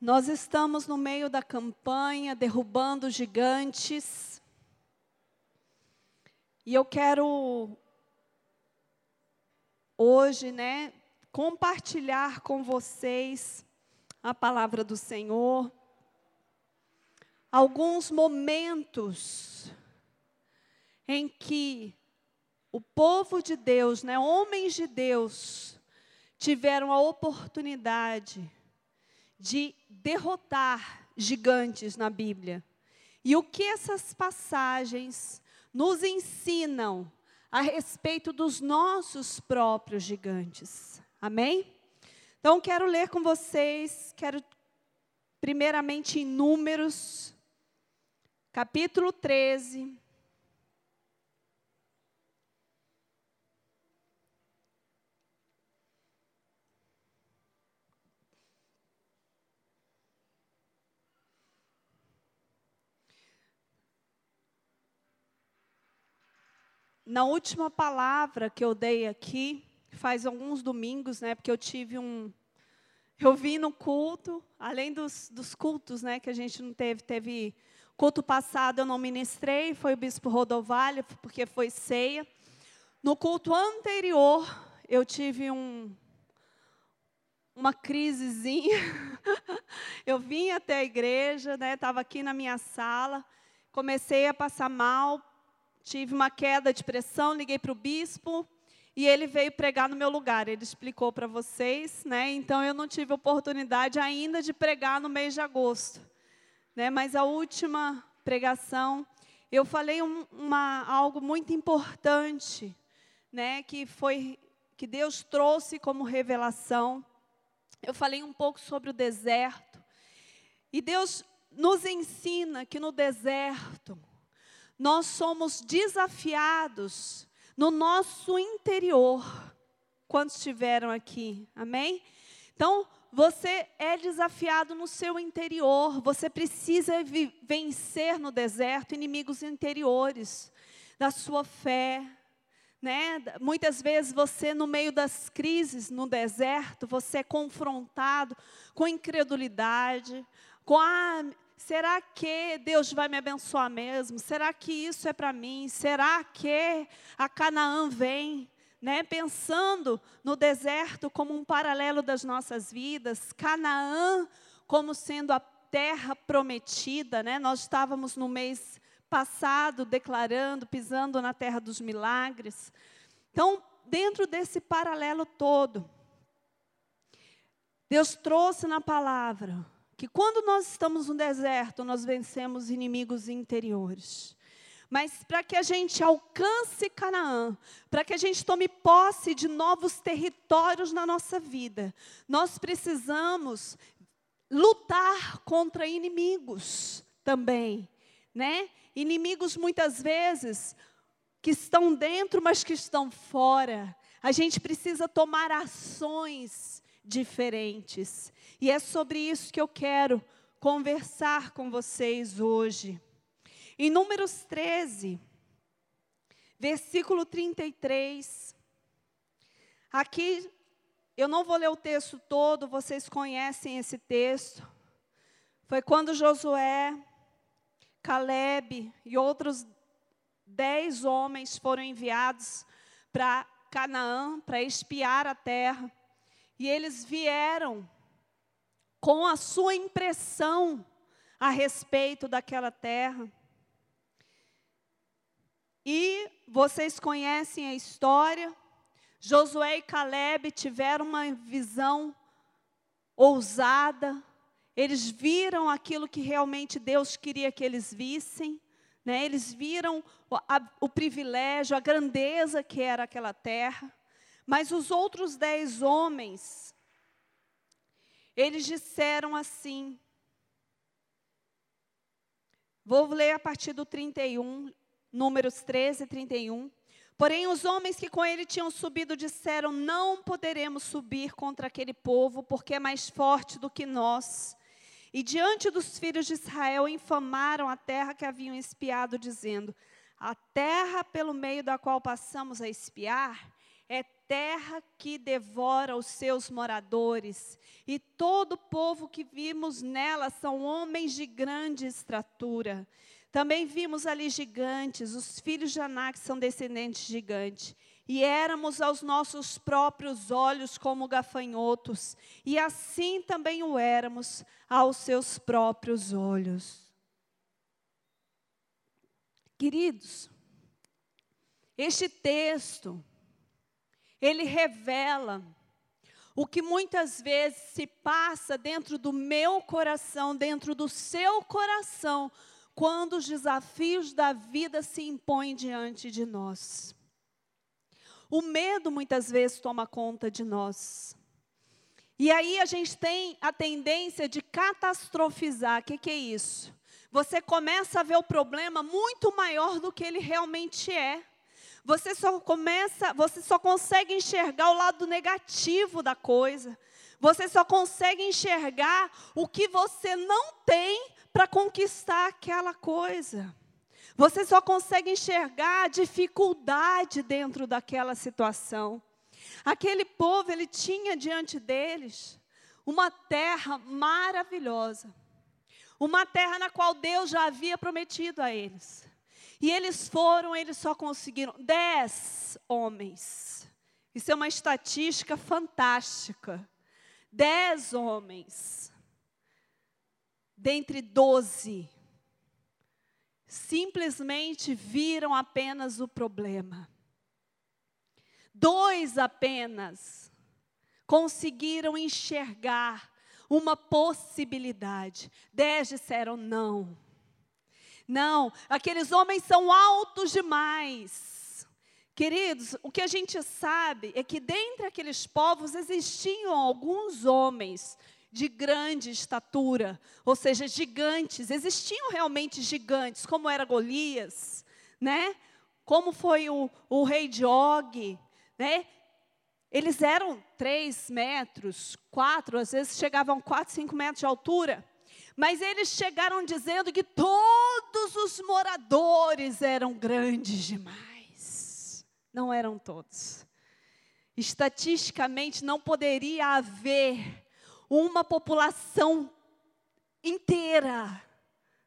Nós estamos no meio da campanha Derrubando Gigantes. E eu quero hoje, né, compartilhar com vocês a palavra do Senhor. Alguns momentos em que o povo de Deus, né, homens de Deus, tiveram a oportunidade de derrotar gigantes na Bíblia. E o que essas passagens nos ensinam a respeito dos nossos próprios gigantes. Amém? Então, quero ler com vocês, quero primeiramente em Números, capítulo 13, Na última palavra que eu dei aqui, faz alguns domingos, né, porque eu tive um... Eu vim no culto, além dos, dos cultos, né, que a gente não teve, teve... Culto passado eu não ministrei, foi o bispo Rodovalho, porque foi ceia. No culto anterior, eu tive um, uma crisezinha. eu vim até a igreja, estava né, aqui na minha sala, comecei a passar mal, tive uma queda de pressão, liguei para o bispo e ele veio pregar no meu lugar. Ele explicou para vocês, né? Então eu não tive oportunidade ainda de pregar no mês de agosto, né? Mas a última pregação eu falei um, uma, algo muito importante, né? Que foi que Deus trouxe como revelação. Eu falei um pouco sobre o deserto e Deus nos ensina que no deserto nós somos desafiados no nosso interior. Quantos estiveram aqui? Amém? Então, você é desafiado no seu interior. Você precisa vencer no deserto inimigos interiores da sua fé. Né? Muitas vezes você, no meio das crises no deserto, você é confrontado com incredulidade, com a ah, Será que Deus vai me abençoar mesmo? Será que isso é para mim? Será que a Canaã vem? Né? Pensando no deserto como um paralelo das nossas vidas, Canaã como sendo a terra prometida, né? Nós estávamos no mês passado declarando, pisando na terra dos milagres. Então, dentro desse paralelo todo, Deus trouxe na palavra que quando nós estamos no deserto, nós vencemos inimigos interiores. Mas para que a gente alcance Canaã, para que a gente tome posse de novos territórios na nossa vida, nós precisamos lutar contra inimigos também, né? Inimigos muitas vezes que estão dentro, mas que estão fora. A gente precisa tomar ações diferentes. E é sobre isso que eu quero conversar com vocês hoje. Em Números 13, versículo 33. Aqui, eu não vou ler o texto todo, vocês conhecem esse texto. Foi quando Josué, Caleb e outros dez homens foram enviados para Canaã para espiar a terra. E eles vieram com a sua impressão a respeito daquela terra. E vocês conhecem a história. Josué e Caleb tiveram uma visão ousada. Eles viram aquilo que realmente Deus queria que eles vissem. Né? Eles viram o, a, o privilégio, a grandeza que era aquela terra. Mas os outros dez homens, eles disseram assim, vou ler a partir do 31, números 13 e 31. Porém, os homens que com ele tinham subido disseram: Não poderemos subir contra aquele povo, porque é mais forte do que nós. E diante dos filhos de Israel infamaram a terra que haviam espiado, dizendo: A terra pelo meio da qual passamos a espiar é terra que devora os seus moradores, e todo o povo que vimos nela são homens de grande estatura. Também vimos ali gigantes, os filhos de Anak são descendentes de gigante. E éramos aos nossos próprios olhos como gafanhotos, e assim também o éramos aos seus próprios olhos. Queridos, este texto, ele revela o que muitas vezes se passa dentro do meu coração, dentro do seu coração, quando os desafios da vida se impõem diante de nós. O medo muitas vezes toma conta de nós. E aí a gente tem a tendência de catastrofizar. O que, que é isso? Você começa a ver o problema muito maior do que ele realmente é. Você só começa, você só consegue enxergar o lado negativo da coisa. Você só consegue enxergar o que você não tem para conquistar aquela coisa. Você só consegue enxergar a dificuldade dentro daquela situação. Aquele povo, ele tinha diante deles uma terra maravilhosa. Uma terra na qual Deus já havia prometido a eles. E eles foram, eles só conseguiram dez homens. Isso é uma estatística fantástica. Dez homens. Dentre doze simplesmente viram apenas o problema. Dois apenas conseguiram enxergar uma possibilidade. Dez disseram não. Não, aqueles homens são altos demais. Queridos, o que a gente sabe é que dentre aqueles povos existiam alguns homens de grande estatura, ou seja, gigantes. Existiam realmente gigantes, como era Golias, né? Como foi o, o rei de Og, né? Eles eram três metros, quatro, às vezes chegavam quatro, cinco metros de altura. Mas eles chegaram dizendo que todos os moradores eram grandes demais. Não eram todos. Estatisticamente, não poderia haver uma população inteira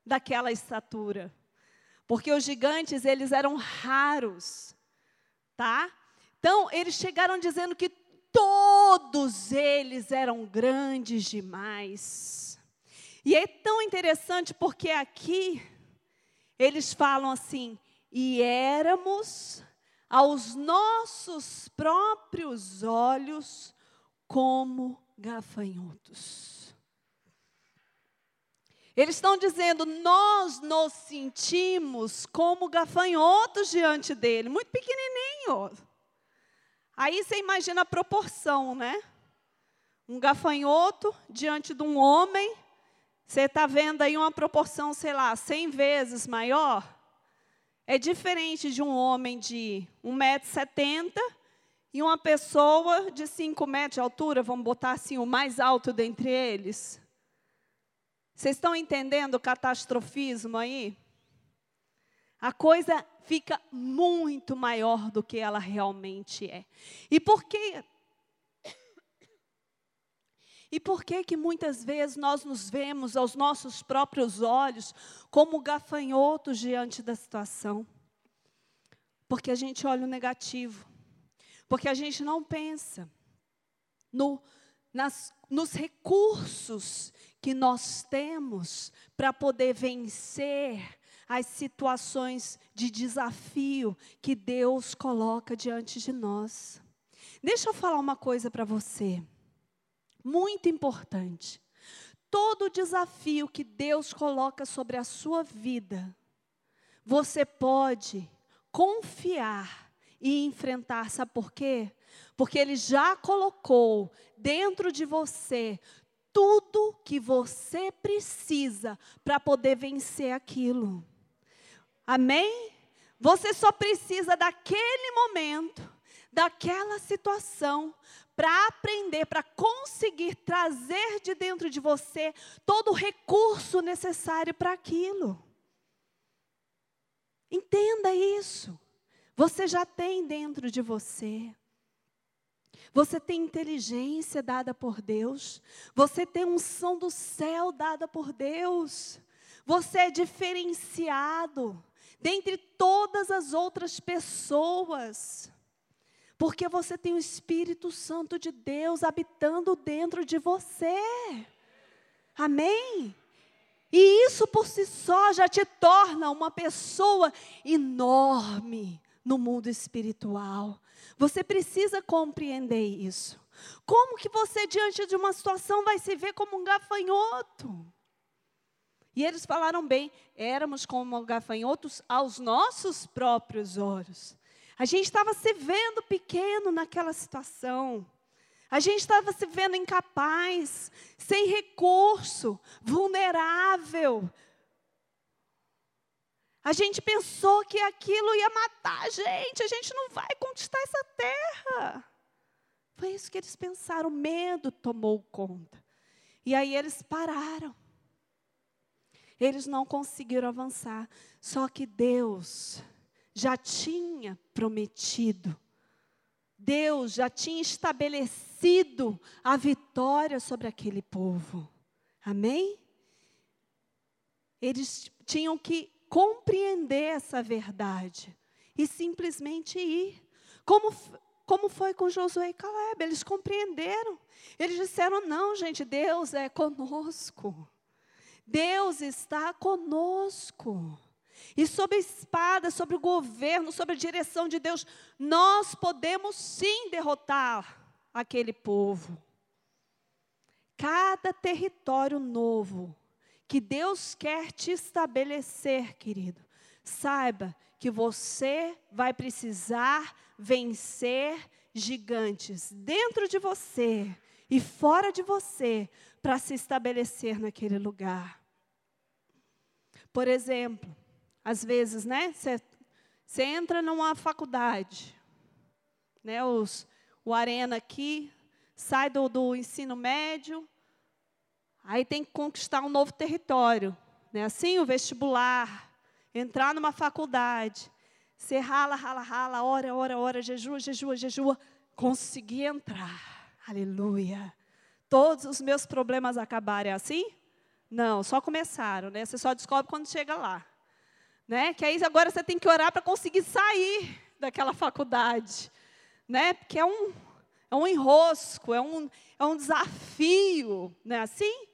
daquela estatura. Porque os gigantes, eles eram raros, tá? Então, eles chegaram dizendo que todos eles eram grandes demais. E é tão interessante porque aqui eles falam assim: e éramos aos nossos próprios olhos como gafanhotos. Eles estão dizendo, nós nos sentimos como gafanhotos diante dele, muito pequenininho. Aí você imagina a proporção, né? Um gafanhoto diante de um homem, você está vendo aí uma proporção, sei lá, 100 vezes maior. É diferente de um homem de 1,70m e uma pessoa de 5 metros de altura, vamos botar assim, o mais alto dentre eles. Vocês estão entendendo o catastrofismo aí? A coisa fica muito maior do que ela realmente é. E por que e por que que muitas vezes nós nos vemos aos nossos próprios olhos como gafanhotos diante da situação? Porque a gente olha o negativo. Porque a gente não pensa no, nas, nos recursos que nós temos para poder vencer as situações de desafio que Deus coloca diante de nós. Deixa eu falar uma coisa para você, muito importante. Todo desafio que Deus coloca sobre a sua vida, você pode confiar e enfrentar. Sabe por quê? Porque Ele já colocou dentro de você tudo que você precisa para poder vencer aquilo. Amém? Você só precisa daquele momento, daquela situação, para aprender, para conseguir trazer de dentro de você todo o recurso necessário para aquilo. Entenda isso. Você já tem dentro de você. Você tem inteligência dada por Deus. Você tem unção do céu dada por Deus. Você é diferenciado dentre todas as outras pessoas. Porque você tem o Espírito Santo de Deus habitando dentro de você. Amém? E isso por si só já te torna uma pessoa enorme no mundo espiritual. Você precisa compreender isso. Como que você, diante de uma situação, vai se ver como um gafanhoto? E eles falaram bem, éramos como gafanhotos aos nossos próprios olhos. A gente estava se vendo pequeno naquela situação. A gente estava se vendo incapaz, sem recurso, vulnerável. A gente pensou que aquilo ia matar a gente, a gente não vai conquistar essa terra. Foi isso que eles pensaram, o medo tomou conta. E aí eles pararam. Eles não conseguiram avançar. Só que Deus já tinha prometido Deus já tinha estabelecido a vitória sobre aquele povo. Amém? Eles tinham que compreender essa verdade e simplesmente ir. Como, como foi com Josué e Caleb? Eles compreenderam. Eles disseram: não, gente, Deus é conosco. Deus está conosco. E sobre a espada, sobre o governo, sobre a direção de Deus, nós podemos sim derrotar aquele povo. Cada território novo que Deus quer te estabelecer, querido, saiba que você vai precisar vencer gigantes dentro de você e fora de você para se estabelecer naquele lugar. Por exemplo, às vezes, né? Você entra numa faculdade, né? Os, o Arena aqui sai do, do ensino médio, aí tem que conquistar um novo território, né? Assim, o vestibular, entrar numa faculdade, você rala, rala, rala, ora, ora, ora, jejua, jejua, jejua, consegui entrar, aleluia. Todos os meus problemas acabaram, é assim? Não, só começaram, né? Você só descobre quando chega lá né? Que aí agora você tem que orar para conseguir sair daquela faculdade, né? Porque é um, é um enrosco, é um, é um desafio, né? Assim?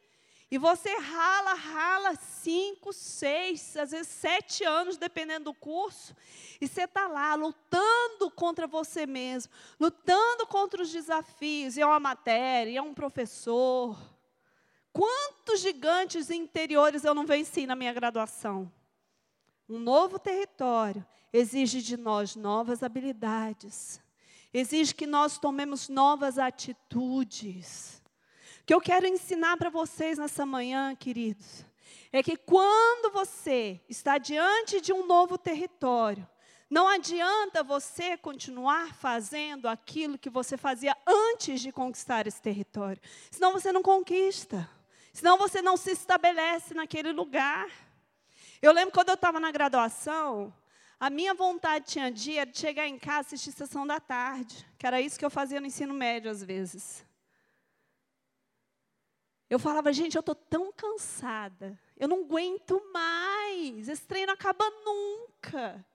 E você rala, rala cinco, seis, às vezes sete anos, dependendo do curso, e você está lá lutando contra você mesmo, lutando contra os desafios, e é uma matéria, é um professor. Quantos gigantes interiores eu não venci na minha graduação? Um novo território exige de nós novas habilidades, exige que nós tomemos novas atitudes. O que eu quero ensinar para vocês nessa manhã, queridos, é que quando você está diante de um novo território, não adianta você continuar fazendo aquilo que você fazia antes de conquistar esse território, senão você não conquista, senão você não se estabelece naquele lugar. Eu lembro quando eu estava na graduação, a minha vontade tinha dia de chegar em casa e assistir sessão da tarde, que era isso que eu fazia no ensino médio às vezes. Eu falava, gente, eu estou tão cansada, eu não aguento mais, esse treino acaba nunca.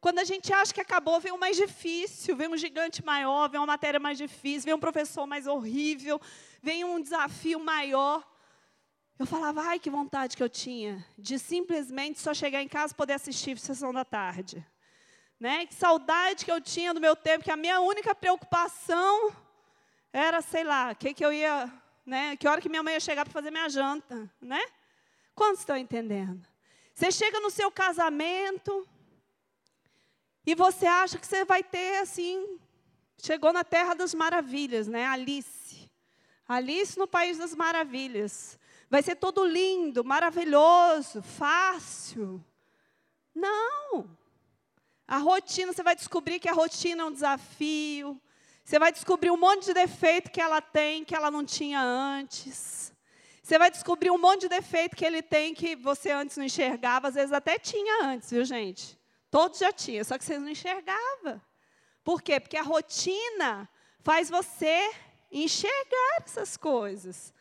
Quando a gente acha que acabou, vem um mais difícil, vem um gigante maior, vem uma matéria mais difícil, vem um professor mais horrível, vem um desafio maior. Eu falava, ai, que vontade que eu tinha de simplesmente só chegar em casa e poder assistir a sessão da tarde. Né? Que saudade que eu tinha do meu tempo, que a minha única preocupação era, sei lá, que, que eu ia, né? Que hora que minha mãe ia chegar para fazer minha janta, né? Quantos estão entendendo? Você chega no seu casamento e você acha que você vai ter assim, chegou na terra das maravilhas, né? Alice. Alice no país das maravilhas. Vai ser todo lindo, maravilhoso, fácil. Não. A rotina, você vai descobrir que a rotina é um desafio. Você vai descobrir um monte de defeito que ela tem que ela não tinha antes. Você vai descobrir um monte de defeito que ele tem que você antes não enxergava, às vezes até tinha antes, viu, gente? Todos já tinham, só que vocês não enxergavam. Por quê? Porque a rotina faz você enxergar essas coisas.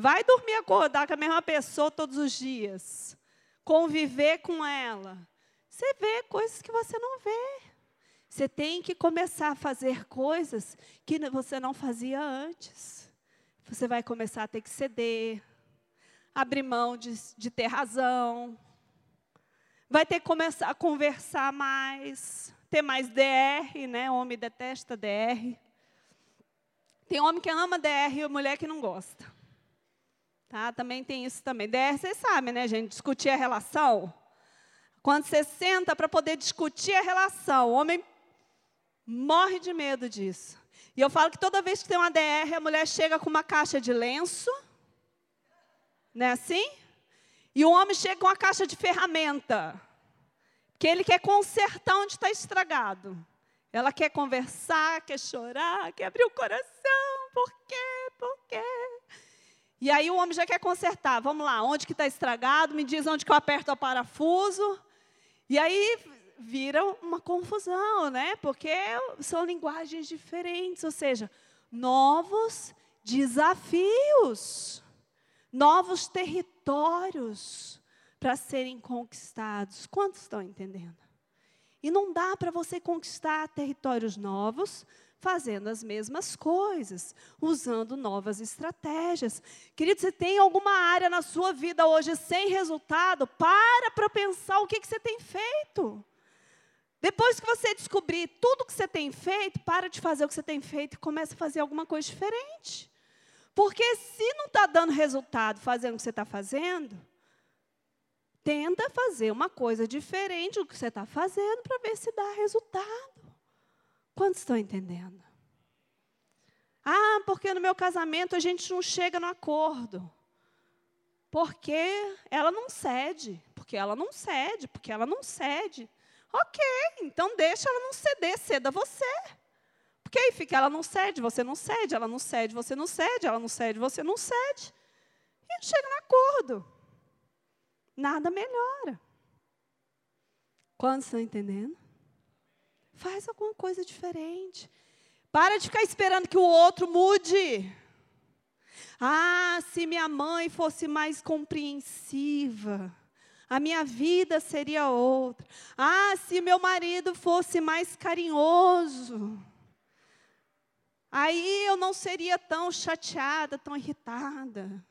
Vai dormir acordar com a mesma pessoa todos os dias. Conviver com ela. Você vê coisas que você não vê. Você tem que começar a fazer coisas que você não fazia antes. Você vai começar a ter que ceder, abrir mão de, de ter razão. Vai ter que começar a conversar mais, ter mais DR, né? Homem detesta DR. Tem homem que ama DR e mulher que não gosta. Tá? Também tem isso também. DR, vocês sabem, né, gente? Discutir a relação. Quando você senta para poder discutir a relação, o homem morre de medo disso. E eu falo que toda vez que tem uma DR, a mulher chega com uma caixa de lenço, não é assim? E o homem chega com uma caixa de ferramenta, que ele quer consertar onde está estragado. Ela quer conversar, quer chorar, quer abrir o coração. Por quê? Por quê? E aí o homem já quer consertar. Vamos lá, onde que está estragado? Me diz onde que eu aperto o parafuso. E aí vira uma confusão, né? Porque são linguagens diferentes, ou seja, novos desafios, novos territórios para serem conquistados. Quantos estão entendendo? E não dá para você conquistar territórios novos fazendo as mesmas coisas, usando novas estratégias. Querido, você tem alguma área na sua vida hoje sem resultado? Para para pensar o que, que você tem feito. Depois que você descobrir tudo que você tem feito, para de fazer o que você tem feito e começa a fazer alguma coisa diferente. Porque se não está dando resultado fazendo o que você está fazendo, tenta fazer uma coisa diferente do que você está fazendo para ver se dá resultado. Quantos estão entendendo? Ah, porque no meu casamento a gente não chega no acordo. Porque ela não cede, porque ela não cede, porque ela não cede. Ok, então deixa ela não ceder, ceda você. Porque aí fica, ela não cede, você não cede, ela não cede, você não cede, ela não cede, você não cede. E chega no acordo. Nada melhora. Quando estão entendendo? Faz alguma coisa diferente. Para de ficar esperando que o outro mude. Ah, se minha mãe fosse mais compreensiva a minha vida seria outra. Ah, se meu marido fosse mais carinhoso. Aí eu não seria tão chateada, tão irritada.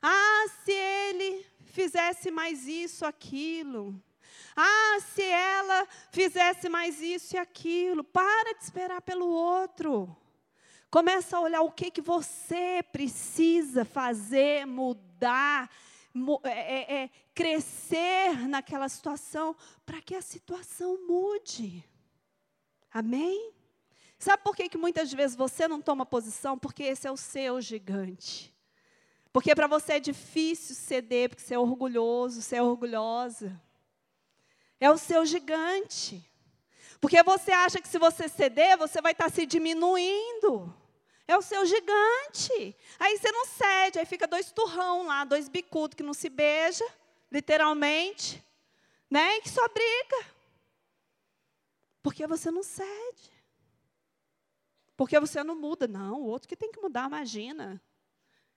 Ah, se ele fizesse mais isso, aquilo. Ah, se ela fizesse mais isso e aquilo. Para de esperar pelo outro. Começa a olhar o que, que você precisa fazer, mudar, é, é, é, crescer naquela situação para que a situação mude. Amém? Sabe por que, que muitas vezes você não toma posição? Porque esse é o seu gigante. Porque para você é difícil ceder, porque você é orgulhoso, você é orgulhosa. É o seu gigante. Porque você acha que se você ceder, você vai estar se diminuindo. É o seu gigante. Aí você não cede, aí fica dois turrão lá, dois bicudos que não se beija, literalmente, né? E que só briga. Porque você não cede. Porque você não muda. Não, o outro que tem que mudar, imagina.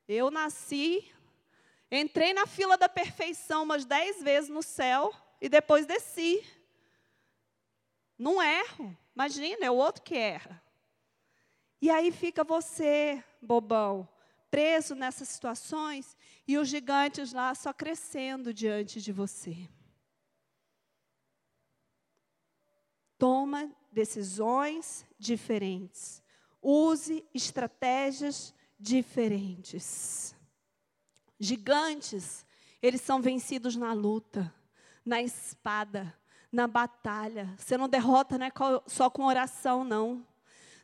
Eu nasci, entrei na fila da perfeição umas dez vezes no céu e depois desci. Não erro. Imagina, é o outro que erra. E aí fica você, bobão, preso nessas situações e os gigantes lá só crescendo diante de você. Toma decisões diferentes. Use estratégias diferentes. Gigantes, eles são vencidos na luta, na espada, na batalha. Você não derrota não é só com oração, não.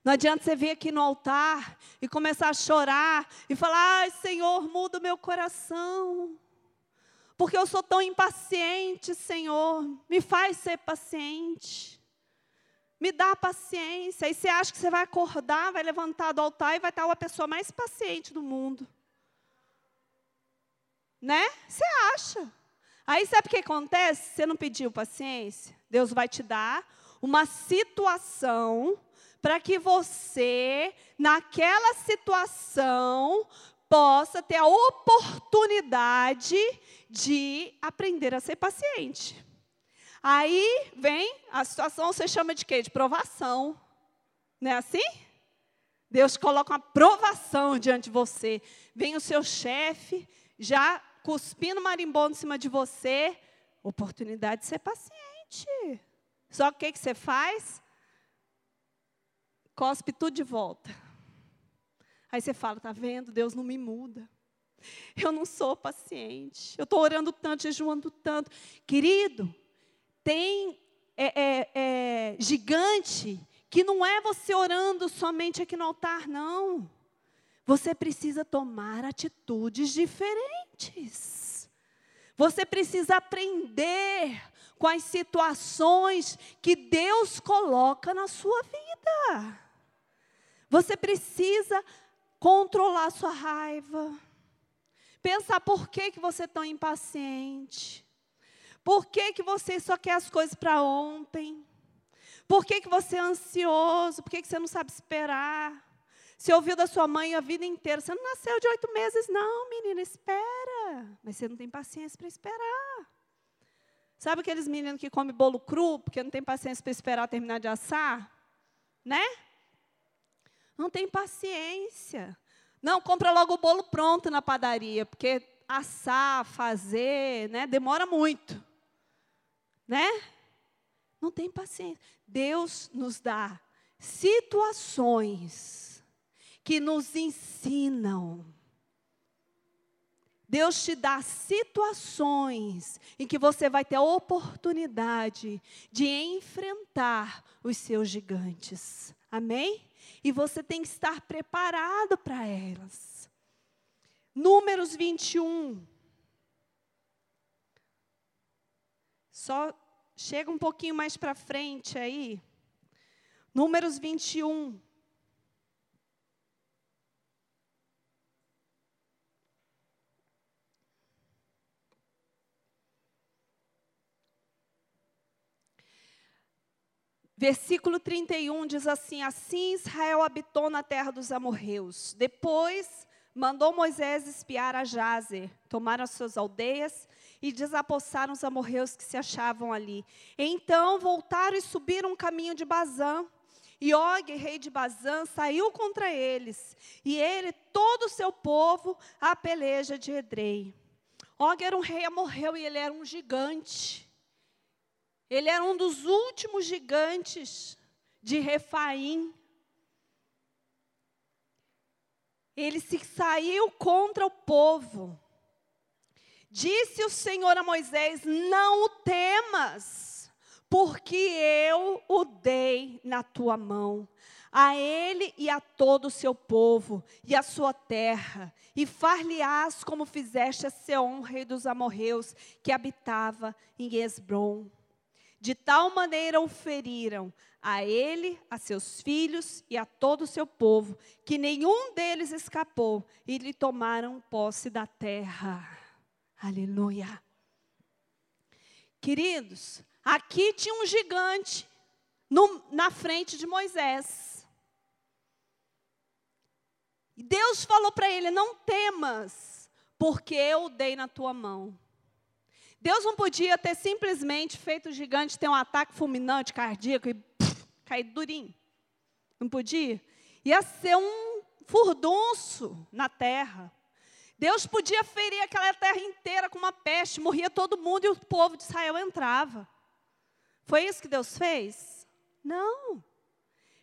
Não adianta você vir aqui no altar e começar a chorar e falar: ai, Senhor, muda o meu coração. Porque eu sou tão impaciente, Senhor. Me faz ser paciente. Me dá paciência. E você acha que você vai acordar, vai levantar do altar e vai estar a pessoa mais paciente do mundo. Né? Você acha. Aí sabe o que acontece? Você não pediu paciência? Deus vai te dar uma situação para que você, naquela situação, possa ter a oportunidade de aprender a ser paciente. Aí vem a situação, você chama de quê? De provação. Não é assim? Deus coloca uma provação diante de você. Vem o seu chefe, já cuspindo marimbondo em cima de você. Oportunidade de ser paciente. Só que o que, que você faz? Cospe tudo de volta. Aí você fala, tá vendo? Deus não me muda. Eu não sou paciente. Eu estou orando tanto, jejuando tanto. Querido, tem é, é, é, gigante que não é você orando somente aqui no altar, não. Você precisa tomar atitudes diferentes. Você precisa aprender com as situações que Deus coloca na sua vida. Você precisa controlar sua raiva. Pensar por que, que você é tão impaciente. Por que, que você só quer as coisas para ontem? Por que, que você é ansioso? Por que, que você não sabe esperar? Você ouviu da sua mãe a vida inteira. Você não nasceu de oito meses, não, menina, espera. Mas você não tem paciência para esperar. Sabe aqueles meninos que comem bolo cru, porque não tem paciência para esperar terminar de assar? Né? Não tem paciência. Não, compra logo o bolo pronto na padaria, porque assar, fazer, né, demora muito. Né? Não tem paciência. Deus nos dá situações que nos ensinam Deus te dá situações em que você vai ter a oportunidade de enfrentar os seus gigantes. Amém? E você tem que estar preparado para elas. Números 21. Só chega um pouquinho mais para frente aí. Números 21. Versículo 31 diz assim: Assim Israel habitou na terra dos amorreus. Depois mandou Moisés espiar a Jazer, tomaram as suas aldeias e desapossaram os amorreus que se achavam ali. Então voltaram e subiram um caminho de Bazã. E Og, rei de Bazã, saiu contra eles, e ele, todo o seu povo, a peleja de Edrei. Og era um rei amorreu e ele era um gigante. Ele era um dos últimos gigantes de Refaim. Ele se saiu contra o povo. Disse o Senhor a Moisés: Não o temas, porque eu o dei na tua mão, a ele e a todo o seu povo e a sua terra, e far-lhe-ás como fizeste a Seom, rei dos amorreus, que habitava em Esbrom. De tal maneira o feriram a ele, a seus filhos e a todo o seu povo, que nenhum deles escapou e lhe tomaram posse da terra. Aleluia. Queridos, aqui tinha um gigante no, na frente de Moisés. Deus falou para ele: Não temas, porque eu dei na tua mão. Deus não podia ter simplesmente feito o gigante ter um ataque fulminante cardíaco e cair durinho. Não podia? Ia ser um furdunço na terra. Deus podia ferir aquela terra inteira com uma peste, morria todo mundo e o povo de Israel entrava. Foi isso que Deus fez? Não.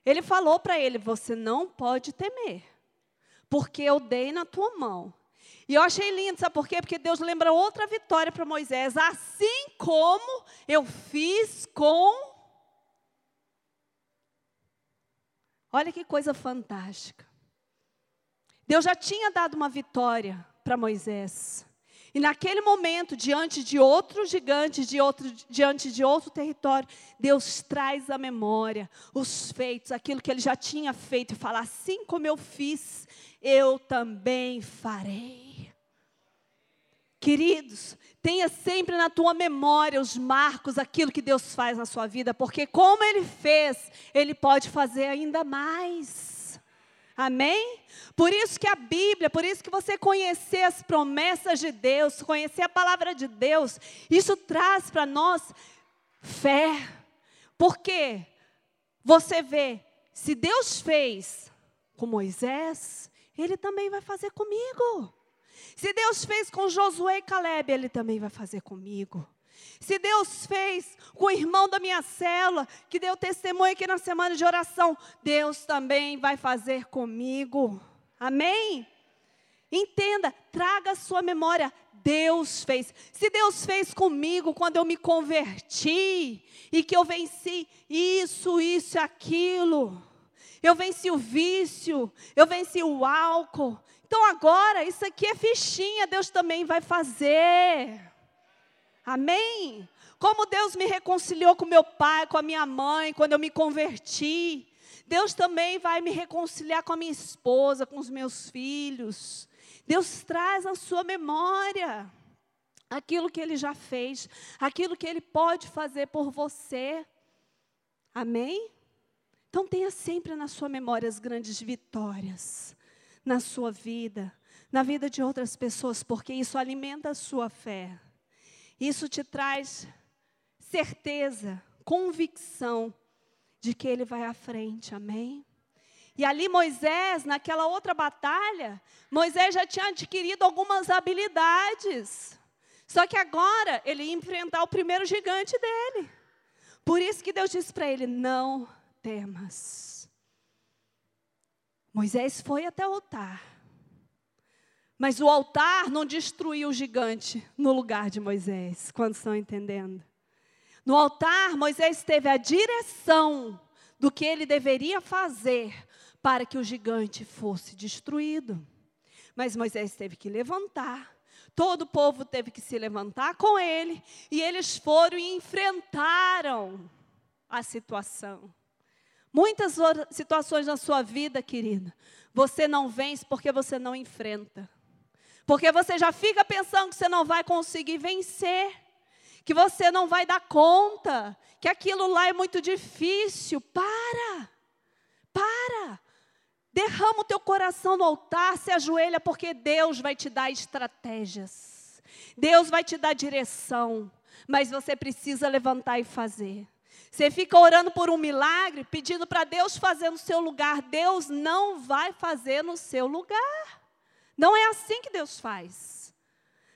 Ele falou para ele: Você não pode temer, porque eu dei na tua mão e eu achei lindo, sabe por quê? Porque Deus lembra outra vitória para Moisés. Assim como eu fiz com. Olha que coisa fantástica. Deus já tinha dado uma vitória para Moisés. E naquele momento, diante de outro gigante, de outro, diante de outro território, Deus traz à memória os feitos, aquilo que ele já tinha feito, e fala: assim como eu fiz, eu também farei. Queridos, tenha sempre na tua memória os marcos, aquilo que Deus faz na sua vida, porque como Ele fez, Ele pode fazer ainda mais. Amém? Por isso que a Bíblia, por isso que você conhecer as promessas de Deus, conhecer a palavra de Deus, isso traz para nós fé. Porque você vê, se Deus fez com Moisés, Ele também vai fazer comigo. Se Deus fez com Josué e Caleb, Ele também vai fazer comigo. Se Deus fez com o irmão da minha célula, que deu testemunho aqui na semana de oração, Deus também vai fazer comigo. Amém? Entenda, traga a sua memória. Deus fez. Se Deus fez comigo quando eu me converti e que eu venci isso, isso e aquilo. Eu venci o vício, eu venci o álcool. Então agora, isso aqui é fichinha, Deus também vai fazer. Amém? Como Deus me reconciliou com meu pai, com a minha mãe, quando eu me converti. Deus também vai me reconciliar com a minha esposa, com os meus filhos. Deus traz à sua memória aquilo que Ele já fez, aquilo que Ele pode fazer por você. Amém? Então tenha sempre na sua memória as grandes vitórias na sua vida, na vida de outras pessoas, porque isso alimenta a sua fé. Isso te traz certeza, convicção de que ele vai à frente, amém? E ali Moisés, naquela outra batalha, Moisés já tinha adquirido algumas habilidades. Só que agora ele ia enfrentar o primeiro gigante dele. Por isso que Deus disse para ele: Não temas. Moisés foi até o altar. Mas o altar não destruiu o gigante no lugar de Moisés, quando estão entendendo. No altar, Moisés teve a direção do que ele deveria fazer para que o gigante fosse destruído. Mas Moisés teve que levantar, todo o povo teve que se levantar com ele, e eles foram e enfrentaram a situação. Muitas situações na sua vida, querida, você não vence porque você não enfrenta. Porque você já fica pensando que você não vai conseguir vencer que você não vai dar conta, que aquilo lá é muito difícil. Para! Para! Derrama o teu coração no altar, se ajoelha, porque Deus vai te dar estratégias. Deus vai te dar direção. Mas você precisa levantar e fazer. Você fica orando por um milagre, pedindo para Deus fazer no seu lugar. Deus não vai fazer no seu lugar. Não é assim que Deus faz.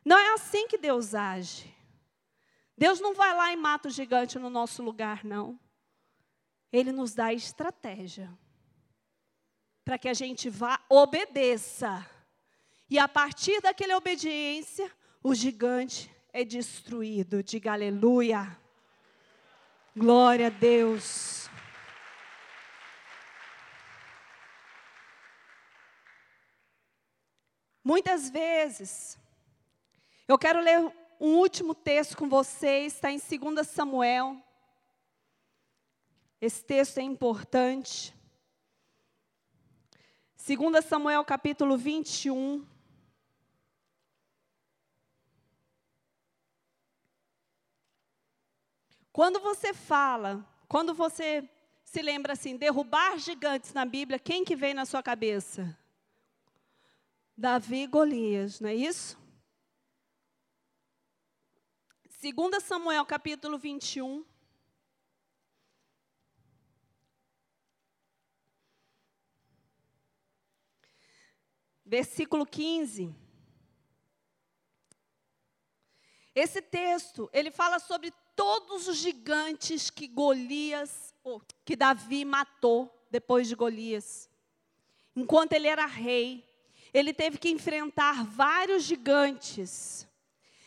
Não é assim que Deus age. Deus não vai lá e mata o gigante no nosso lugar, não. Ele nos dá estratégia para que a gente vá obedeça. E a partir daquela obediência, o gigante é destruído. Diga aleluia. Glória a Deus. Muitas vezes, eu quero ler um último texto com vocês, está em 2 Samuel. Esse texto é importante. 2 Samuel capítulo 21. Quando você fala, quando você se lembra assim, derrubar gigantes na Bíblia, quem que vem na sua cabeça? Davi e Golias, não é isso? 2 Samuel capítulo 21. Versículo 15. Esse texto, ele fala sobre todos os gigantes que Golias, que Davi matou depois de Golias. Enquanto ele era rei, ele teve que enfrentar vários gigantes.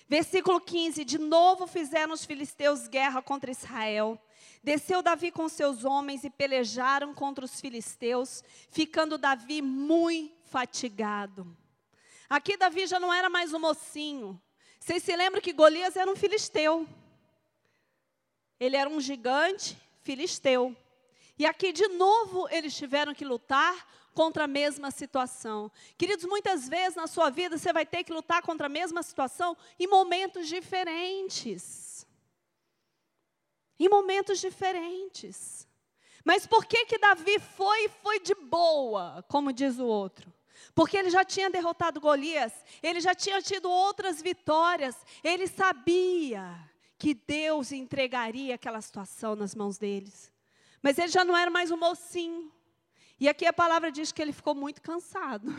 Versículo 15: De novo fizeram os filisteus guerra contra Israel. Desceu Davi com seus homens e pelejaram contra os filisteus, ficando Davi muito fatigado. Aqui Davi já não era mais um mocinho. Vocês se lembram que Golias era um filisteu. Ele era um gigante filisteu. E aqui de novo eles tiveram que lutar contra a mesma situação. Queridos, muitas vezes na sua vida você vai ter que lutar contra a mesma situação em momentos diferentes. Em momentos diferentes. Mas por que que Davi foi e foi de boa, como diz o outro? Porque ele já tinha derrotado Golias, ele já tinha tido outras vitórias, ele sabia que Deus entregaria aquela situação nas mãos deles. Mas ele já não era mais um mocinho. E aqui a palavra diz que ele ficou muito cansado.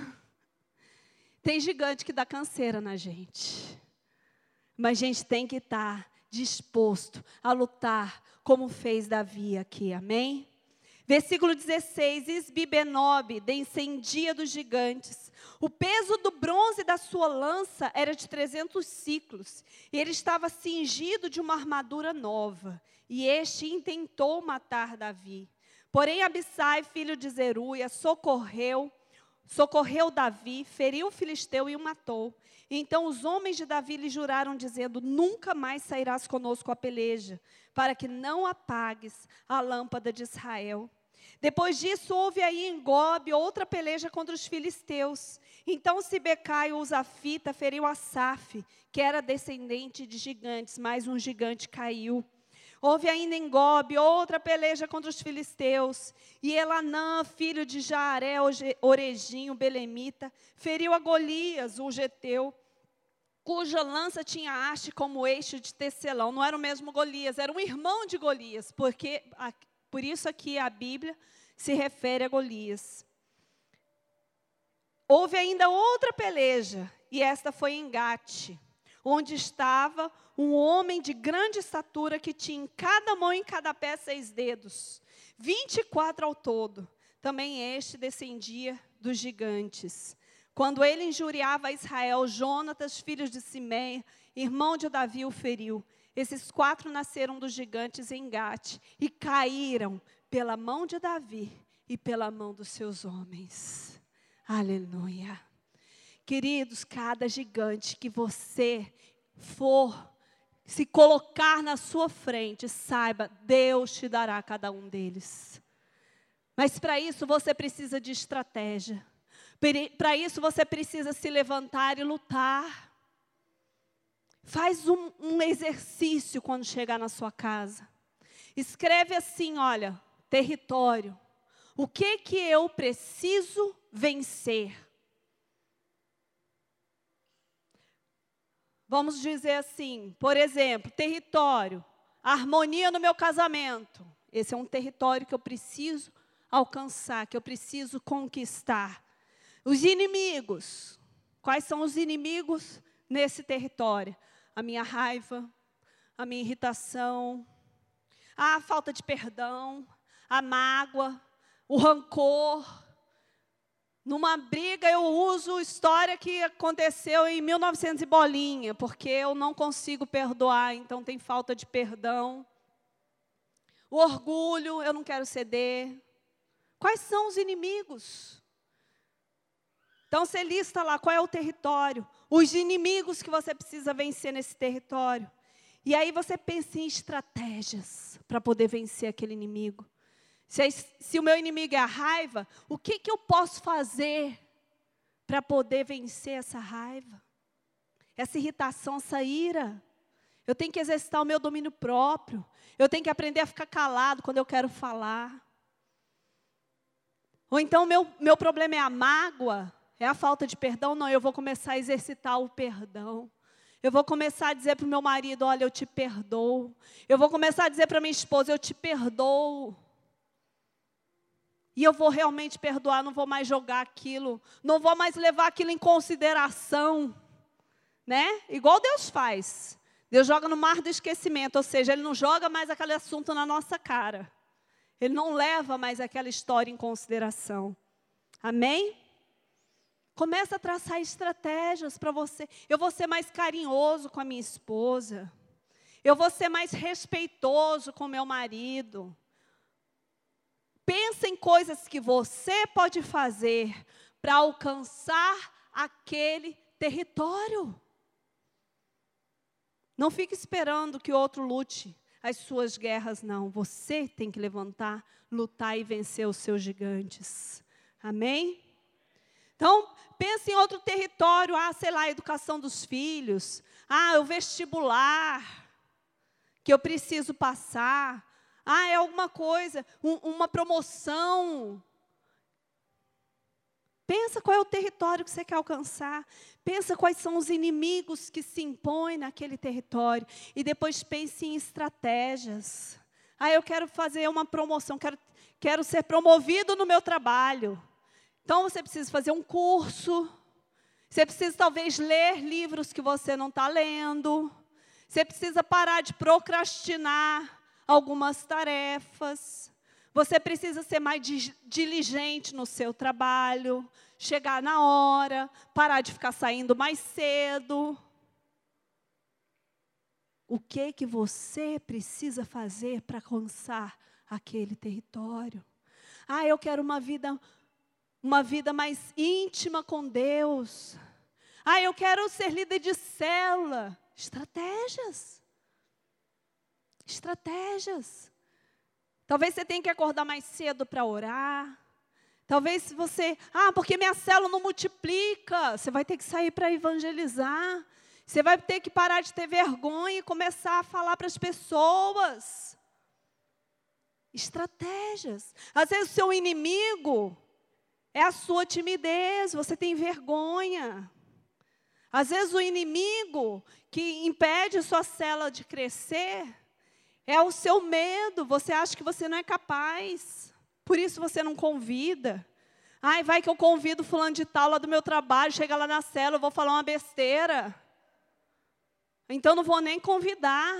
Tem gigante que dá canseira na gente. Mas a gente tem que estar disposto a lutar, como fez Davi aqui, amém? Versículo 16: Isbibenob descendia dos gigantes. O peso do bronze da sua lança era de 300 ciclos. E ele estava cingido de uma armadura nova. E este intentou matar Davi. Porém, Abissai, filho de Zeruia, socorreu, socorreu Davi, feriu o filisteu e o matou. Então os homens de Davi lhe juraram, dizendo: Nunca mais sairás conosco a peleja, para que não apagues a lâmpada de Israel. Depois disso, houve aí em Gobe outra peleja contra os filisteus. Então Sibecai, o Zafita, feriu Asaf, que era descendente de gigantes, mas um gigante caiu. Houve ainda em Gobe outra peleja contra os filisteus. E Elanã, filho de Jaaré, Orejinho, Belemita, feriu a Golias, o geteu, cuja lança tinha haste como eixo de tecelão. Não era o mesmo Golias, era um irmão de Golias, porque por isso aqui a Bíblia se refere a Golias. Houve ainda outra peleja, e esta foi em Gate, onde estava um homem de grande estatura que tinha em cada mão e em cada pé seis dedos, vinte e quatro ao todo. Também este descendia dos gigantes. Quando ele injuriava Israel, Jonatas, filho de Simeia, irmão de Davi, o feriu. Esses quatro nasceram dos gigantes em Gate e caíram pela mão de Davi e pela mão dos seus homens. Aleluia. Queridos, cada gigante que você for se colocar na sua frente, saiba, Deus te dará cada um deles. Mas para isso você precisa de estratégia. Para isso você precisa se levantar e lutar. Faz um, um exercício quando chegar na sua casa. Escreve assim, olha, território. O que que eu preciso vencer? Vamos dizer assim, por exemplo, território, harmonia no meu casamento. Esse é um território que eu preciso alcançar, que eu preciso conquistar. Os inimigos. Quais são os inimigos nesse território? a minha raiva, a minha irritação, a falta de perdão, a mágoa, o rancor. Numa briga eu uso história que aconteceu em 1900 e bolinha, porque eu não consigo perdoar, então tem falta de perdão. O orgulho, eu não quero ceder. Quais são os inimigos? Então você lista lá qual é o território, os inimigos que você precisa vencer nesse território. E aí você pensa em estratégias para poder vencer aquele inimigo. Se, se, o meu inimigo é a raiva, o que, que eu posso fazer para poder vencer essa raiva? Essa irritação, essa ira. Eu tenho que exercitar o meu domínio próprio. Eu tenho que aprender a ficar calado quando eu quero falar. Ou então, meu, meu problema é a mágoa. É a falta de perdão? Não, eu vou começar a exercitar o perdão. Eu vou começar a dizer para o meu marido: Olha, eu te perdoo. Eu vou começar a dizer para minha esposa: Eu te perdoo. E eu vou realmente perdoar, não vou mais jogar aquilo, não vou mais levar aquilo em consideração. Né? Igual Deus faz. Deus joga no mar do esquecimento, ou seja, Ele não joga mais aquele assunto na nossa cara. Ele não leva mais aquela história em consideração. Amém? Começa a traçar estratégias para você. Eu vou ser mais carinhoso com a minha esposa. Eu vou ser mais respeitoso com meu marido. Pensa em coisas que você pode fazer para alcançar aquele território. Não fique esperando que outro lute as suas guerras, não. Você tem que levantar, lutar e vencer os seus gigantes. Amém? Então, pense em outro território, ah, sei lá, a educação dos filhos, ah, o vestibular que eu preciso passar, ah, é alguma coisa, um, uma promoção. Pensa qual é o território que você quer alcançar. Pensa quais são os inimigos que se impõem naquele território. E depois pense em estratégias. Ah, eu quero fazer uma promoção, quero, quero ser promovido no meu trabalho. Então você precisa fazer um curso. Você precisa talvez ler livros que você não está lendo. Você precisa parar de procrastinar algumas tarefas. Você precisa ser mais diligente no seu trabalho, chegar na hora, parar de ficar saindo mais cedo. O que que você precisa fazer para alcançar aquele território? Ah, eu quero uma vida uma vida mais íntima com Deus. Ah, eu quero ser líder de célula. Estratégias. Estratégias. Talvez você tenha que acordar mais cedo para orar. Talvez você, ah, porque minha célula não multiplica. Você vai ter que sair para evangelizar. Você vai ter que parar de ter vergonha e começar a falar para as pessoas. Estratégias. Às vezes o seu inimigo é a sua timidez, você tem vergonha. Às vezes o inimigo que impede sua célula de crescer é o seu medo, você acha que você não é capaz. Por isso você não convida. Ai, vai que eu convido fulano de tal lá do meu trabalho, chega lá na célula, eu vou falar uma besteira. Então não vou nem convidar.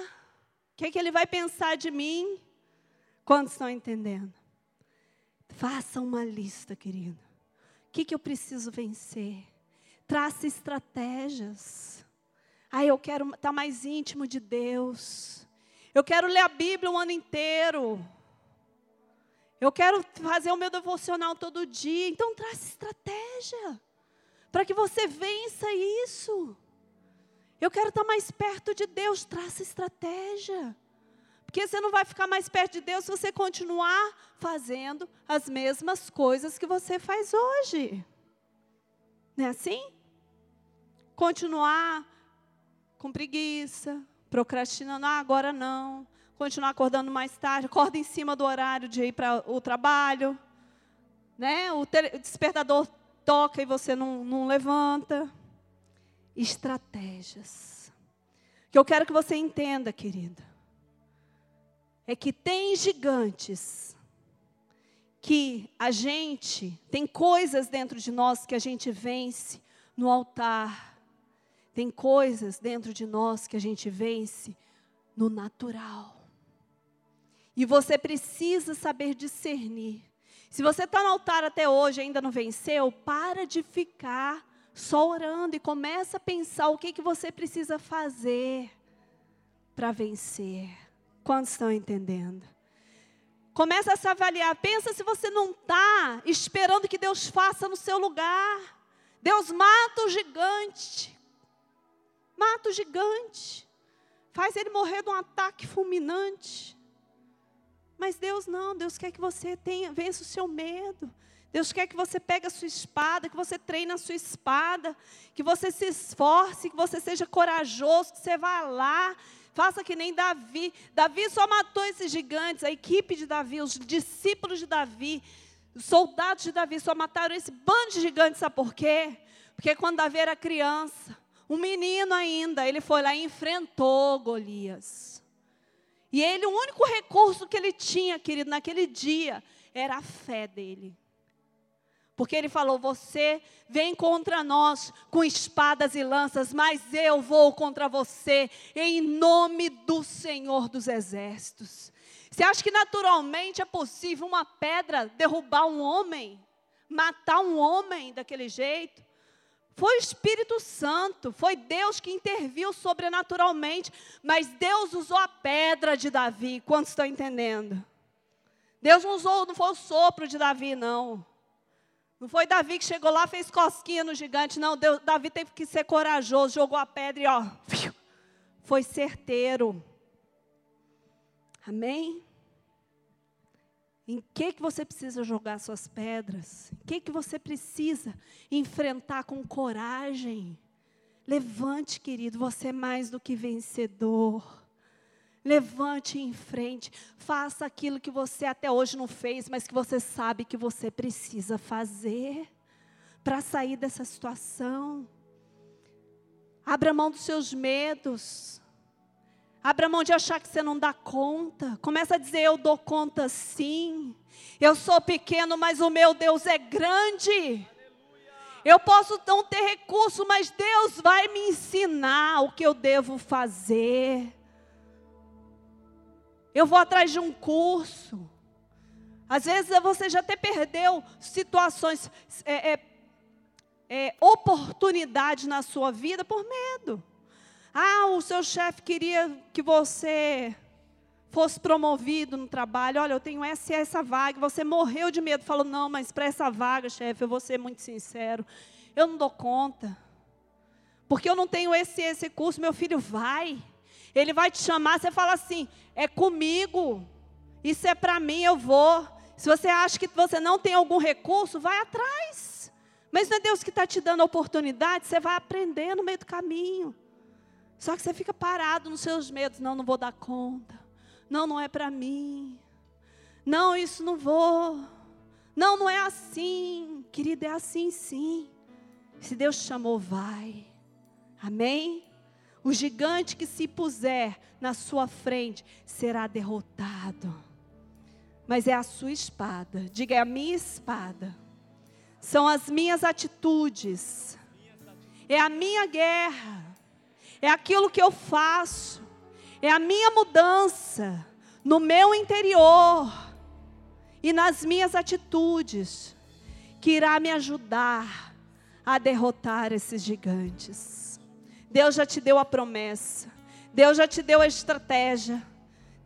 O que, é que ele vai pensar de mim? Quantos estão entendendo? Faça uma lista, querido. Que, que eu preciso vencer? Trace estratégias. Ah, eu quero estar mais íntimo de Deus. Eu quero ler a Bíblia o ano inteiro. Eu quero fazer o meu devocional todo dia. Então, trace estratégia. Para que você vença isso. Eu quero estar mais perto de Deus. Traça estratégia. Porque você não vai ficar mais perto de Deus se você continuar fazendo as mesmas coisas que você faz hoje. Não é assim? Continuar com preguiça, procrastinando, ah, agora não. Continuar acordando mais tarde, acorda em cima do horário de ir para o trabalho. Né? O despertador toca e você não, não levanta. Estratégias. Que eu quero que você entenda, querida é que tem gigantes que a gente, tem coisas dentro de nós que a gente vence no altar, tem coisas dentro de nós que a gente vence no natural. E você precisa saber discernir. Se você está no altar até hoje e ainda não venceu, para de ficar só orando e começa a pensar o que, que você precisa fazer para vencer. Quantos estão entendendo? Começa a se avaliar. Pensa se você não está esperando que Deus faça no seu lugar. Deus mata o gigante. Mata o gigante. Faz ele morrer de um ataque fulminante. Mas Deus não, Deus quer que você tenha, vença o seu medo. Deus quer que você pegue a sua espada, que você treine a sua espada, que você se esforce, que você seja corajoso, que você vá lá, Faça que nem Davi. Davi só matou esses gigantes, a equipe de Davi, os discípulos de Davi, os soldados de Davi só mataram esse bando de gigantes, sabe por quê? Porque quando Davi era criança, um menino ainda, ele foi lá e enfrentou Golias. E ele, o único recurso que ele tinha, querido, naquele dia, era a fé dele. Porque ele falou: Você vem contra nós com espadas e lanças, mas eu vou contra você em nome do Senhor dos Exércitos. Você acha que naturalmente é possível uma pedra derrubar um homem, matar um homem daquele jeito? Foi o Espírito Santo, foi Deus que interviu sobrenaturalmente, mas Deus usou a pedra de Davi. Quantos estão entendendo? Deus não usou, não foi o sopro de Davi, não. Não foi Davi que chegou lá, fez cosquinha no gigante, não. Deus, Davi teve que ser corajoso, jogou a pedra e ó, foi certeiro. Amém? Em que que você precisa jogar suas pedras? Em que que você precisa enfrentar com coragem? Levante, querido, você é mais do que vencedor. Levante em frente, faça aquilo que você até hoje não fez, mas que você sabe que você precisa fazer para sair dessa situação. Abra mão dos seus medos. Abra mão de achar que você não dá conta. Começa a dizer: Eu dou conta sim. Eu sou pequeno, mas o meu Deus é grande. Eu posso não ter recurso, mas Deus vai me ensinar o que eu devo fazer. Eu vou atrás de um curso. Às vezes você já até perdeu situações, é, é, é, oportunidades na sua vida por medo. Ah, o seu chefe queria que você fosse promovido no trabalho. Olha, eu tenho essa essa vaga. Você morreu de medo. Falou, não, mas para essa vaga, chefe, eu vou ser muito sincero. Eu não dou conta. Porque eu não tenho esse esse curso. Meu filho vai. Ele vai te chamar. Você fala assim: é comigo. Isso é para mim, eu vou. Se você acha que você não tem algum recurso, vai atrás. Mas não é Deus que está te dando a oportunidade, você vai aprender no meio do caminho. Só que você fica parado nos seus medos. Não, não vou dar conta. Não, não é para mim. Não, isso não vou. Não, não é assim. Querida, é assim sim. Se Deus chamou, vai. Amém? O gigante que se puser na sua frente será derrotado. Mas é a sua espada. Diga, é a minha espada. São as minhas atitudes. É a minha guerra é aquilo que eu faço, é a minha mudança no meu interior e nas minhas atitudes que irá me ajudar a derrotar esses gigantes. Deus já te deu a promessa, Deus já te deu a estratégia,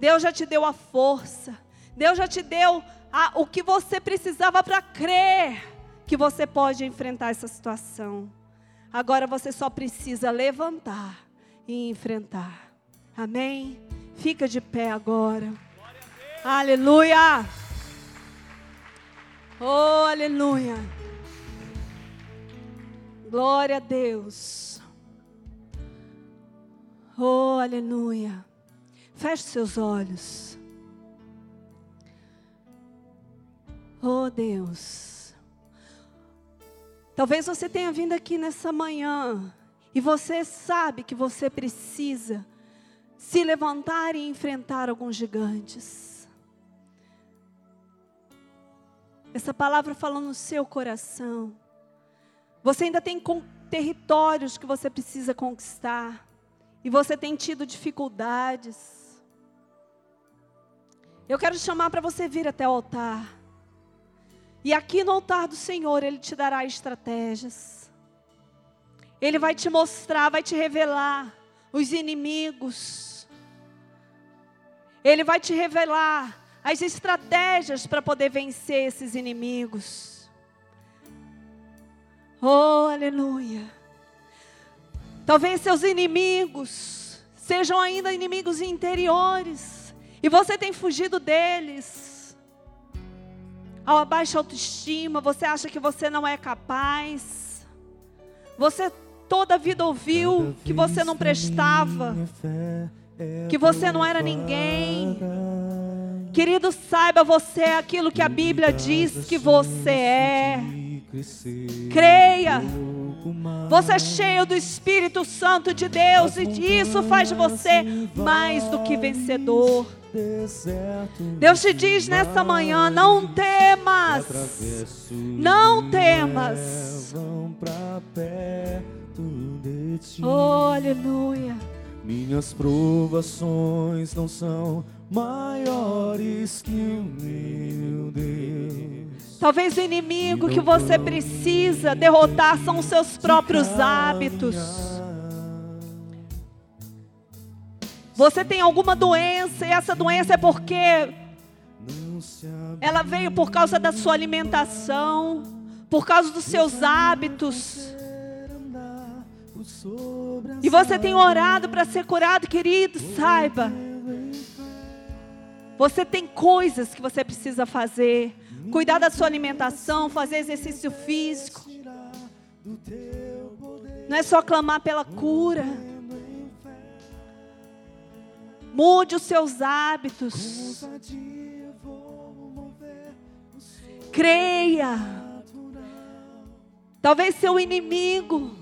Deus já te deu a força, Deus já te deu a, o que você precisava para crer que você pode enfrentar essa situação. Agora você só precisa levantar e enfrentar. Amém? Fica de pé agora. Aleluia! Oh, aleluia! Glória a Deus. Oh, aleluia. Feche seus olhos. Oh, Deus. Talvez você tenha vindo aqui nessa manhã e você sabe que você precisa se levantar e enfrentar alguns gigantes. Essa palavra fala no seu coração. Você ainda tem territórios que você precisa conquistar. E você tem tido dificuldades. Eu quero chamar para você vir até o altar. E aqui no altar do Senhor, Ele te dará estratégias. Ele vai te mostrar, vai te revelar os inimigos. Ele vai te revelar as estratégias para poder vencer esses inimigos. Oh, aleluia. Talvez seus inimigos sejam ainda inimigos interiores e você tem fugido deles. Ao baixa autoestima, você acha que você não é capaz. Você toda a vida ouviu que você não prestava, que você não era ninguém. Querido, saiba, você é aquilo que a Bíblia diz que você é. Creia. Você é cheio do Espírito Santo de Deus e isso faz de você mais do que vencedor. Deus te diz nessa manhã: não temas, não temas. Oh, aleluia. Minhas provações não são maiores que o meu Deus. Talvez o inimigo que você precisa derrotar são os seus próprios hábitos. Você tem alguma doença e essa doença é porque ela veio por causa da sua alimentação, por causa dos seus hábitos. E você tem orado para ser curado, querido, saiba. Você tem coisas que você precisa fazer. Cuidar da sua alimentação, fazer exercício físico. Não é só clamar pela cura. Mude os seus hábitos. Creia. Talvez seu inimigo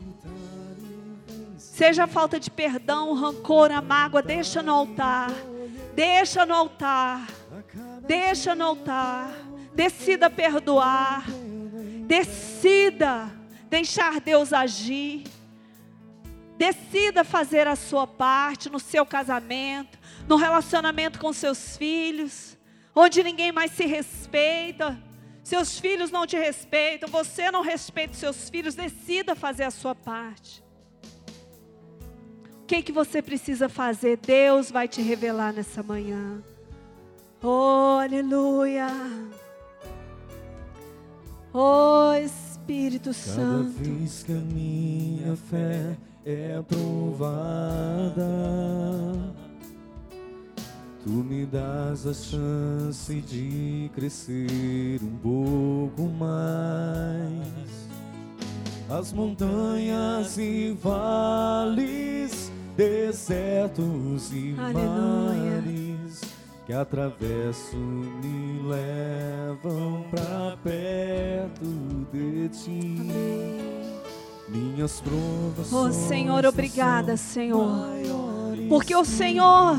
seja a falta de perdão, o rancor, a mágoa, deixa no altar. Deixa no altar. Deixa no altar. Decida perdoar. Decida deixar Deus agir. Decida fazer a sua parte no seu casamento, no relacionamento com seus filhos, onde ninguém mais se respeita, seus filhos não te respeitam, você não respeita seus filhos, decida fazer a sua parte. O que, que você precisa fazer? Deus vai te revelar nessa manhã. Oh, aleluia. Oh, Espírito Santo. Cada vez que a minha fé é provada, tu me das a chance de crescer um pouco mais. As montanhas e vales, desertos e Aleluia. mares que atravesso me levam pra perto de ti. Minhas provas. Oh, Senhor, obrigada, Senhor. Porque o Senhor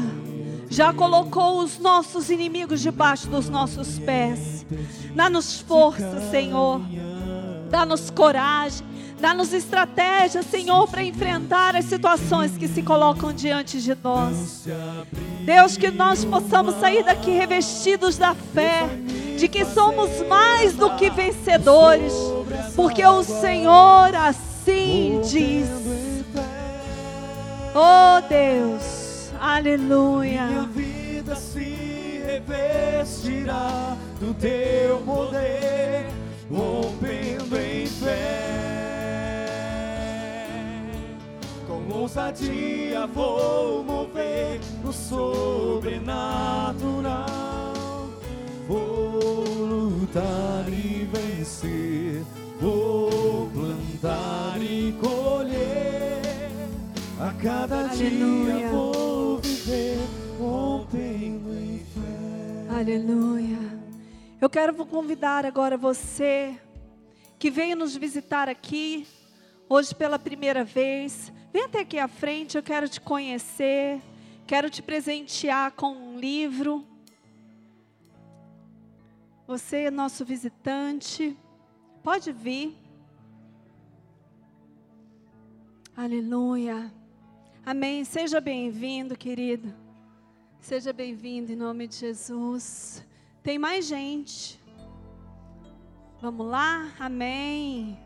já colocou os nossos inimigos debaixo dos nossos pés. Dá-nos força, Senhor. Dá-nos coragem. Dá-nos estratégia, Senhor, para enfrentar as situações que se colocam diante de nós. Deus, que nós possamos sair daqui revestidos da fé, de que somos mais do que vencedores, porque o Senhor assim diz. Oh Deus, aleluia. Minha vida se revestirá do teu poder, rompendo em fé. Com ousadia vou mover no sobrenatural. Vou lutar e vencer, vou plantar e colher. A cada dia Aleluia. vou viver rompendo em fé. Aleluia. Eu quero convidar agora você que veio nos visitar aqui, hoje pela primeira vez. Vem até aqui à frente, eu quero te conhecer, quero te presentear com um livro. Você é nosso visitante, pode vir. Aleluia. Amém. Seja bem-vindo, querido. Seja bem-vindo em nome de Jesus. Tem mais gente. Vamos lá? Amém.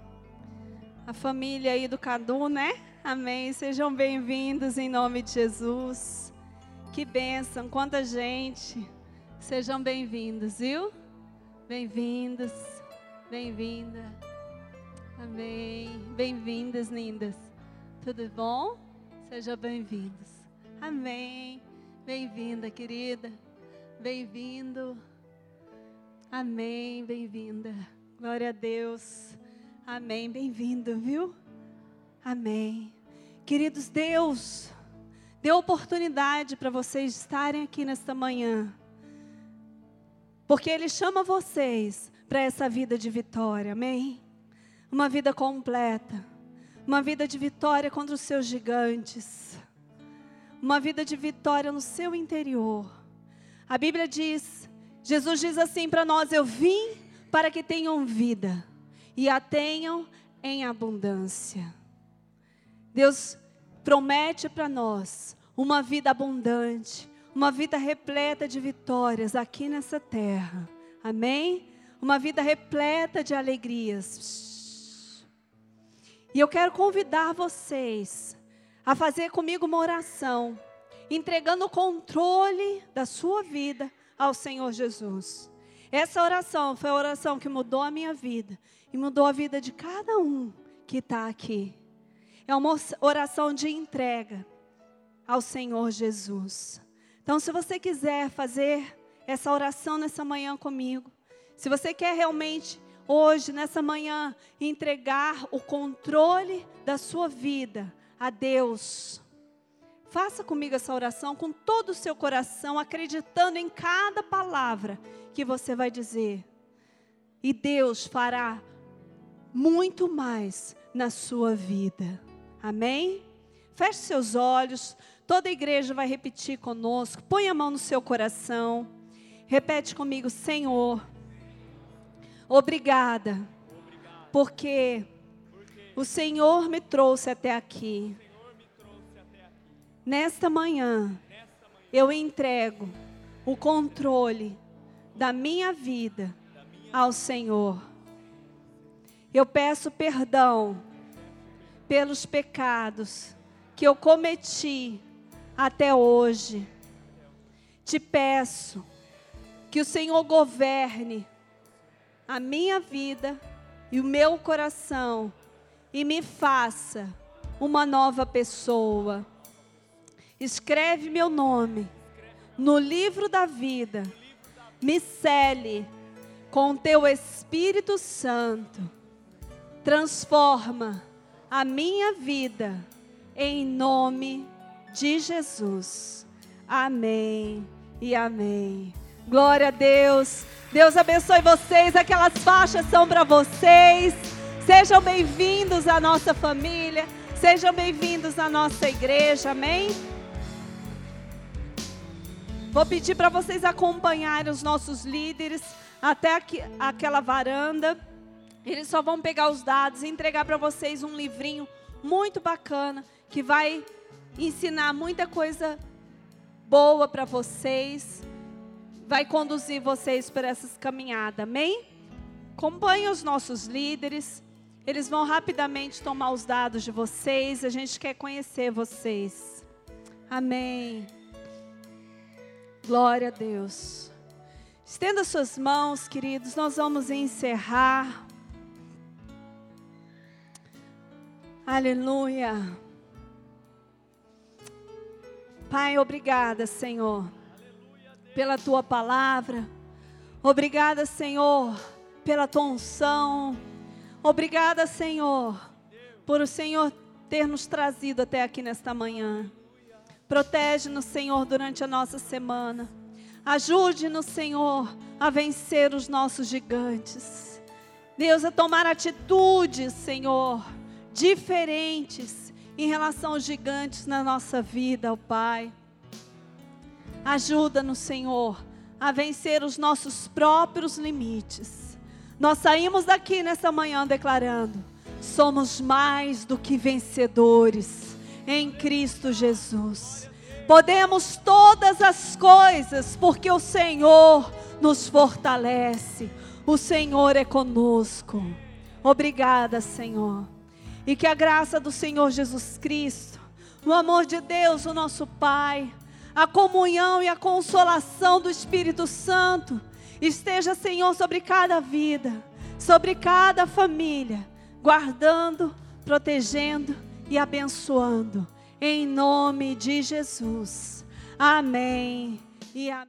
A família aí do Cadu, né? Amém. Sejam bem-vindos em nome de Jesus. Que bênção, quanta gente. Sejam bem-vindos, viu? Bem-vindos. Bem-vinda. Amém. Bem-vindas, lindas. Tudo bom? Sejam bem-vindos. Amém. Bem-vinda, querida. Bem-vindo. Amém. Bem-vinda. Glória a Deus. Amém. Bem-vindo, viu? Amém. Queridos, Deus deu oportunidade para vocês estarem aqui nesta manhã. Porque Ele chama vocês para essa vida de vitória. Amém? Uma vida completa. Uma vida de vitória contra os seus gigantes. Uma vida de vitória no seu interior. A Bíblia diz, Jesus diz assim para nós: Eu vim para que tenham vida e a tenham em abundância. Deus promete para nós uma vida abundante, uma vida repleta de vitórias aqui nessa terra. Amém? Uma vida repleta de alegrias. E eu quero convidar vocês a fazer comigo uma oração, entregando o controle da sua vida ao Senhor Jesus. Essa oração foi a oração que mudou a minha vida e mudou a vida de cada um que está aqui. É uma oração de entrega ao Senhor Jesus. Então, se você quiser fazer essa oração nessa manhã comigo. Se você quer realmente hoje, nessa manhã, entregar o controle da sua vida a Deus, faça comigo essa oração com todo o seu coração, acreditando em cada palavra que você vai dizer. E Deus fará muito mais na sua vida. Amém? Feche seus olhos. Toda a igreja vai repetir conosco. Põe a mão no seu coração. Repete comigo, Senhor. Obrigada. Porque o Senhor me trouxe até aqui. Nesta manhã, eu entrego o controle da minha vida ao Senhor. Eu peço perdão pelos pecados que eu cometi até hoje. Te peço que o Senhor governe a minha vida e o meu coração e me faça uma nova pessoa. Escreve meu nome no livro da vida, me cele com teu Espírito Santo, transforma a minha vida em nome de Jesus. Amém e amém. Glória a Deus. Deus abençoe vocês. Aquelas faixas são para vocês. Sejam bem-vindos à nossa família. Sejam bem-vindos à nossa igreja. Amém? Vou pedir para vocês acompanharem os nossos líderes até aqui, aquela varanda. Eles só vão pegar os dados e entregar para vocês um livrinho muito bacana que vai ensinar muita coisa boa para vocês, vai conduzir vocês por essas caminhadas, amém? Acompanhe os nossos líderes, eles vão rapidamente tomar os dados de vocês, a gente quer conhecer vocês, amém. Glória a Deus. Estenda suas mãos, queridos, nós vamos encerrar. Aleluia. Pai, obrigada, Senhor, pela tua palavra. Obrigada, Senhor, pela tua unção. Obrigada, Senhor, por o Senhor ter nos trazido até aqui nesta manhã. Protege-nos, Senhor, durante a nossa semana. Ajude-nos, Senhor, a vencer os nossos gigantes. Deus, a tomar atitudes, Senhor, diferentes em relação aos gigantes na nossa vida, ó Pai. Ajuda-nos, Senhor, a vencer os nossos próprios limites. Nós saímos daqui nessa manhã declarando: somos mais do que vencedores em Cristo Jesus. Podemos todas as coisas porque o Senhor nos fortalece. O Senhor é conosco. Obrigada, Senhor. E que a graça do Senhor Jesus Cristo, o amor de Deus, o nosso Pai, a comunhão e a consolação do Espírito Santo esteja, Senhor, sobre cada vida, sobre cada família, guardando, protegendo e abençoando. Em nome de Jesus. Amém. E amém.